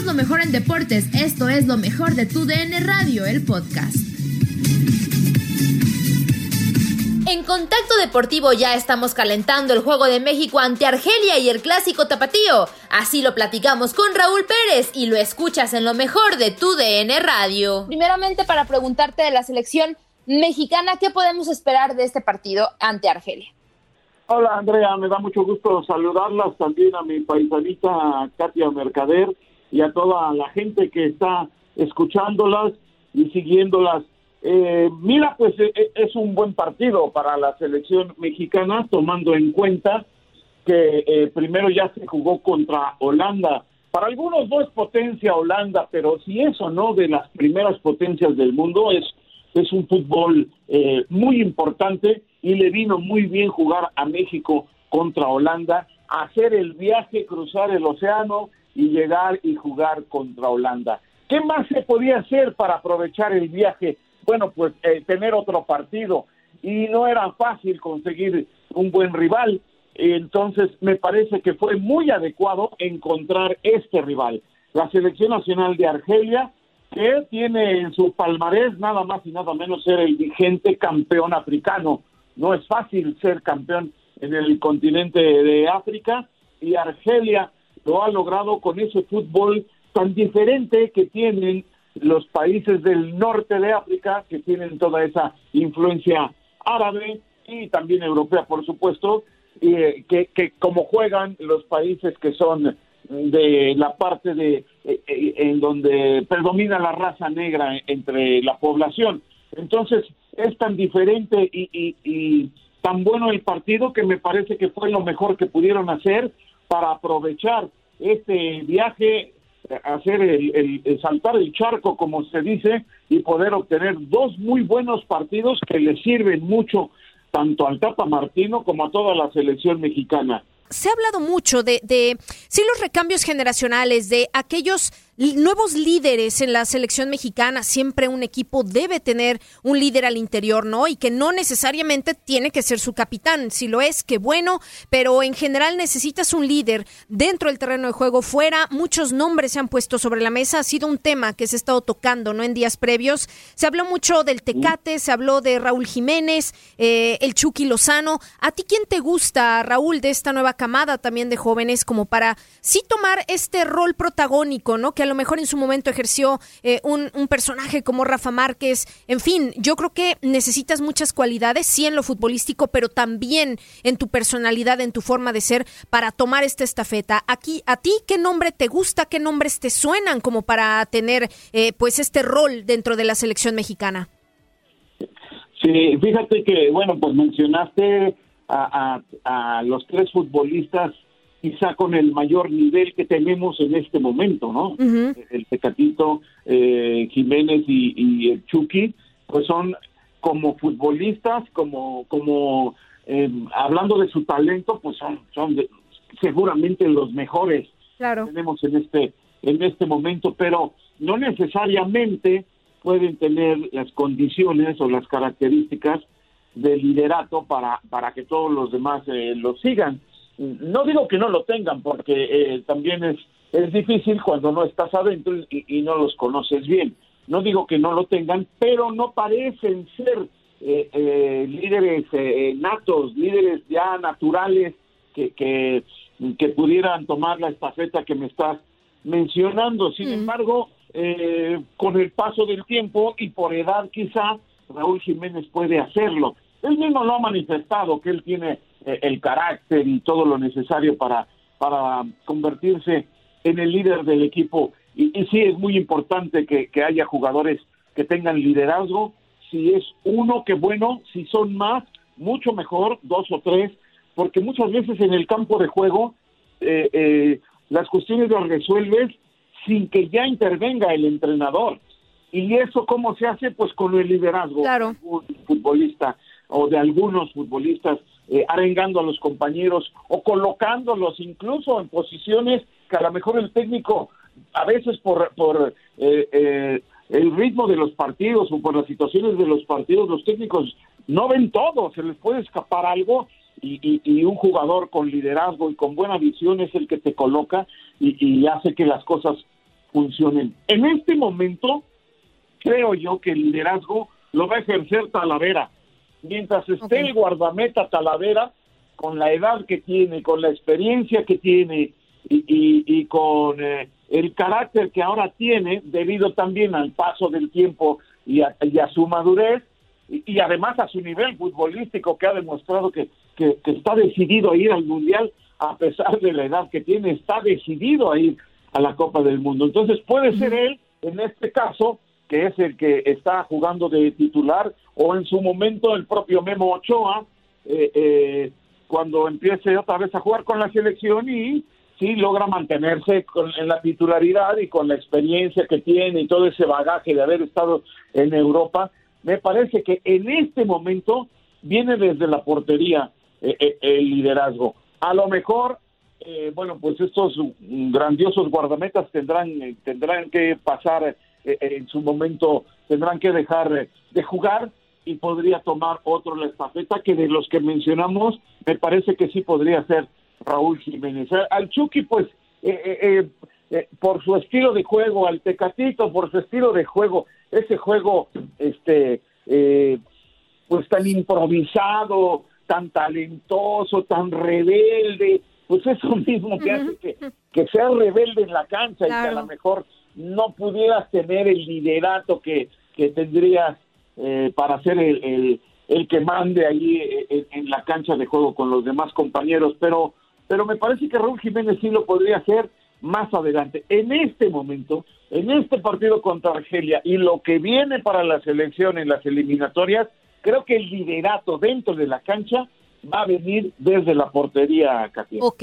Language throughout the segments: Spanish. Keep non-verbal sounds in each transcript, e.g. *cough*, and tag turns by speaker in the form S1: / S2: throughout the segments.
S1: Somos lo mejor en deportes. Esto es lo mejor de tu DN Radio, el podcast. En Contacto Deportivo ya estamos calentando el juego de México ante Argelia y el clásico tapatío. Así lo platicamos con Raúl Pérez y lo escuchas en lo mejor de tu DN Radio. Primeramente para preguntarte de la selección mexicana, ¿qué podemos esperar de este partido ante Argelia?
S2: Hola Andrea, me da mucho gusto saludarlas también a mi paisanita Katia Mercader y a toda la gente que está escuchándolas y siguiéndolas. Eh, mira, pues eh, eh, es un buen partido para la selección mexicana, tomando en cuenta que primero ya se jugó contra Holanda. Para algunos no es potencia Holanda, pero si eso no de las primeras potencias del mundo es es un fútbol muy importante y le vino muy bien jugar a México contra Holanda, hacer el viaje, cruzar el océano y llegar y jugar contra Holanda. ¿Qué más se podía hacer para aprovechar el viaje? Bueno, pues eh, tener otro partido y no era fácil conseguir un buen rival. Entonces me parece que fue muy adecuado encontrar este rival. La selección nacional de Argelia, que tiene en su palmarés nada más y nada menos ser el vigente campeón africano. No es fácil ser campeón en el continente de África y Argelia lo ha logrado con ese fútbol tan diferente que tienen los países del norte de África, que tienen toda esa influencia árabe y también europea, por supuesto, eh, que, que como juegan los países que son de la parte de eh, eh, en donde predomina la raza negra entre la población. Entonces, es tan diferente y, y, y tan bueno el partido que me parece que fue lo mejor que pudieron hacer para aprovechar este viaje, hacer el, saltar el charco, como se dice, y poder obtener dos muy buenos partidos que le sirven mucho tanto al Tapa Martino como a toda la selección mexicana.
S3: Se ha hablado mucho de, de sí, los recambios generacionales, de aquellos nuevos líderes en la selección mexicana. Siempre un equipo debe tener un líder al interior, ¿no? Y que no necesariamente tiene que ser su capitán. Si lo es, qué bueno, pero en general necesitas un líder dentro del terreno de juego, fuera. Muchos nombres se han puesto sobre la mesa. Ha sido un tema que se ha estado tocando, ¿no? En días previos. Se habló mucho del Tecate, se habló de Raúl Jiménez, eh, el Chucky Lozano. ¿A ti quién te gusta, Raúl, de esta nueva camada también de jóvenes, como para sí tomar este rol protagónico, ¿no? Que lo mejor en su momento ejerció eh, un, personaje como Rafa Márquez. En fin, yo creo que necesitas muchas cualidades, sí en lo futbolístico, pero también en tu personalidad, en tu forma de ser, para tomar esta estafeta. Aquí, ¿a ti qué nombre te gusta? ¿Qué nombres te suenan como para tener eh, pues este rol dentro de la selección mexicana?
S2: Sí, fíjate que, bueno, pues mencionaste a, a los tres futbolistas quizá con el mayor nivel que tenemos en este momento, ¿no? El Pecatito, eh, Jiménez y, el Chucky, pues son como futbolistas, como, como eh, hablando de su talento, pues son, son seguramente los mejores
S3: claro.
S2: que tenemos en este, en este momento, pero no necesariamente pueden tener las condiciones o las características de liderato para, para que todos los demás eh, lo sigan. No digo que no lo tengan, porque eh, también es, es difícil cuando no estás adentro y, no los conoces bien. No digo que no lo tengan, pero no parecen ser eh, líderes natos, líderes ya naturales que, que, que, pudieran tomar la estafeta que me estás mencionando. Sin embargo, con el paso del tiempo y por edad quizá, Raúl Jiménez puede hacerlo. Él mismo lo ha manifestado, que él tiene eh, el carácter y todo lo necesario para, para convertirse en el líder del equipo. Y, sí, es muy importante que, que, haya jugadores que tengan liderazgo. Si es uno, que bueno, si son más, mucho mejor, dos o tres, porque muchas veces en el campo de juego eh, eh, las cuestiones las resuelves sin que ya intervenga el entrenador. ¿Y eso cómo se hace? Pues con el liderazgo
S3: claro.
S2: futbolista o de algunos futbolistas eh, arengando a los compañeros o colocándolos incluso en posiciones que a lo mejor el técnico a veces por, por eh, eh, el ritmo de los partidos o por las situaciones de los partidos los técnicos no ven todo, se les puede escapar algo y, y, un jugador con liderazgo y con buena visión es el que te coloca y, y hace que las cosas funcionen. En este momento creo yo que el liderazgo lo va a ejercer Talavera mientras esté el guardameta Talavera, con la edad que tiene, con la experiencia que tiene y, con eh, el carácter que ahora tiene, debido también al paso del tiempo y a, su madurez, y, además a su nivel futbolístico que ha demostrado que, que, está decidido a ir al Mundial, a pesar de la edad que tiene, está decidido a ir a la Copa del Mundo. Entonces puede ser él, en este caso, que es el que está jugando de titular, o en su momento el propio Memo Ochoa, eh, eh, cuando empiece otra vez a jugar con la selección y sí logra mantenerse con, en la titularidad y con la experiencia que tiene y todo ese bagaje de haber estado en Europa, me parece que en este momento viene desde la portería eh, el liderazgo. A lo mejor, bueno, pues estos grandiosos guardametas tendrán, tendrán que pasar eh, eh, en su momento tendrán que dejar eh, de jugar y podría tomar otro la estafeta que de los que mencionamos me parece que sí podría ser Raúl Jiménez. Al Chucky pues por su estilo de juego, al Tecatito por su estilo de juego, ese juego este pues tan improvisado, tan talentoso, tan rebelde, pues eso mismo que hace que, que sea rebelde en la cancha y que a lo mejor no pudieras tener el liderato que, que tendrías eh, para ser el, el, que mande ahí eh, en, la cancha de juego con los demás compañeros, pero, pero me parece que Raúl Jiménez sí lo podría hacer más adelante. En este momento, en este partido contra Argelia y lo que viene para la selección en las eliminatorias, creo que el liderato dentro de la cancha va a venir desde la portería, Katia.
S3: Ok,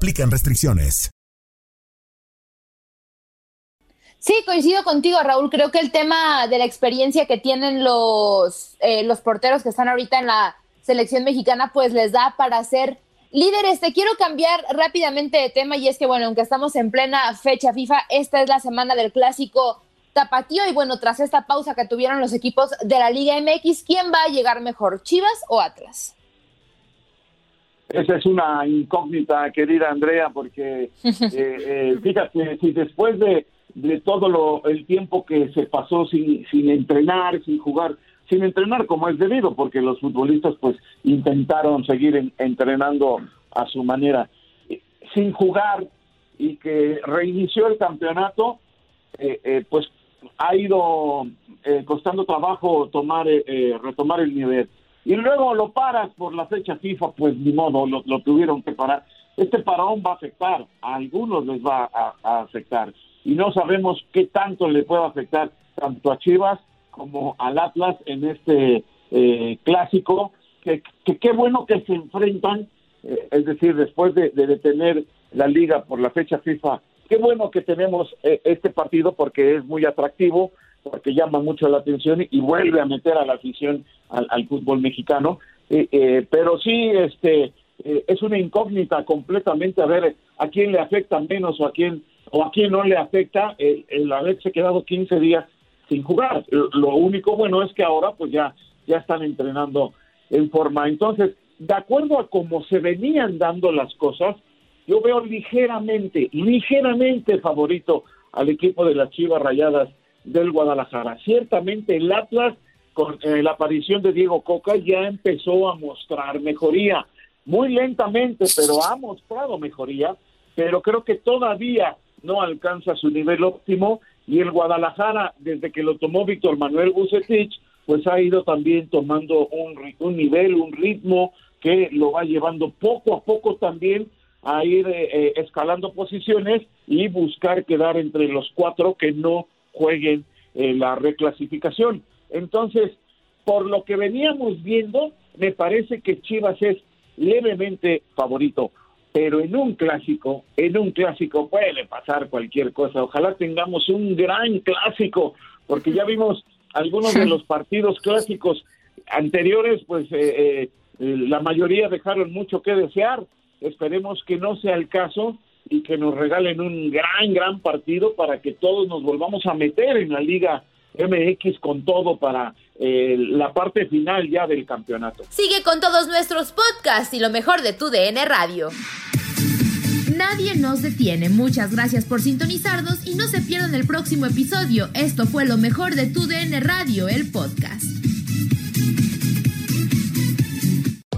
S4: aplican restricciones.
S1: Sí, coincido contigo, Raúl. Creo que el tema de la experiencia que tienen los, eh, los porteros que están ahorita en la selección mexicana, pues les da para ser líderes. Te quiero cambiar rápidamente de tema y es que, bueno, aunque estamos en plena fecha FIFA, esta es la semana del clásico tapatío y bueno, tras esta pausa que tuvieron los equipos de la Liga MX, ¿quién va a llegar mejor, Chivas o Atlas?
S2: Esa es una incógnita, querida Andrea, porque *laughs* eh, eh, fíjate, si después de, de todo lo, el tiempo que se pasó sin, sin entrenar, sin jugar, sin entrenar como es debido, porque los futbolistas pues intentaron seguir entrenando a su manera, sin jugar y que reinició el campeonato, eh, pues ha ido costando trabajo tomar retomar el nivel y luego lo paras por la fecha FIFA, pues ni modo, lo, tuvieron que parar. este parón va a afectar, a algunos les va a, afectar y no sabemos qué tanto le puede afectar tanto a Chivas como al Atlas en este eh, clásico, que qué bueno que se enfrentan, eh, es decir, después de, detener la liga por la fecha FIFA, qué bueno que tenemos eh, este partido porque es muy atractivo, porque llama mucho la atención y vuelve a meter a la afición al, fútbol mexicano, pero sí, este, es una incógnita completamente a ver a quién le afecta menos o a quién o a quién no le afecta el, el haberse quedado 15 días sin jugar. Lo único bueno es que ahora pues ya, ya están entrenando en forma. Entonces, de acuerdo a cómo se venían dando las cosas, yo veo ligeramente, ligeramente favorito al equipo de las Chivas Rayadas del Guadalajara. Ciertamente el Atlas, con eh, la aparición de Diego Coca, ya empezó a mostrar mejoría. Muy lentamente, pero ha mostrado mejoría, pero creo que todavía no alcanza su nivel óptimo y el Guadalajara, desde que lo tomó Víctor Manuel Bucetich, pues ha ido también tomando un, un nivel, un ritmo que lo va llevando poco a poco también a ir eh, eh, escalando posiciones y buscar quedar entre los cuatro que no jueguen eh, la reclasificación. Entonces, por lo que veníamos viendo, me parece que Chivas es levemente favorito pero en un clásico, en un clásico puede pasar cualquier cosa. Ojalá tengamos un gran clásico, porque ya vimos algunos de los partidos clásicos anteriores, pues eh, eh, la mayoría dejaron mucho que desear. Esperemos que no sea el caso y que nos regalen un gran, gran partido para que todos nos volvamos a meter en la Liga MX con todo para eh, la parte final ya del campeonato.
S1: Sigue con todos nuestros podcasts y lo mejor de tu DN Radio. Nadie nos detiene. Muchas gracias por sintonizarnos y no se pierdan el próximo episodio. Esto fue lo mejor de tu DN Radio, el podcast.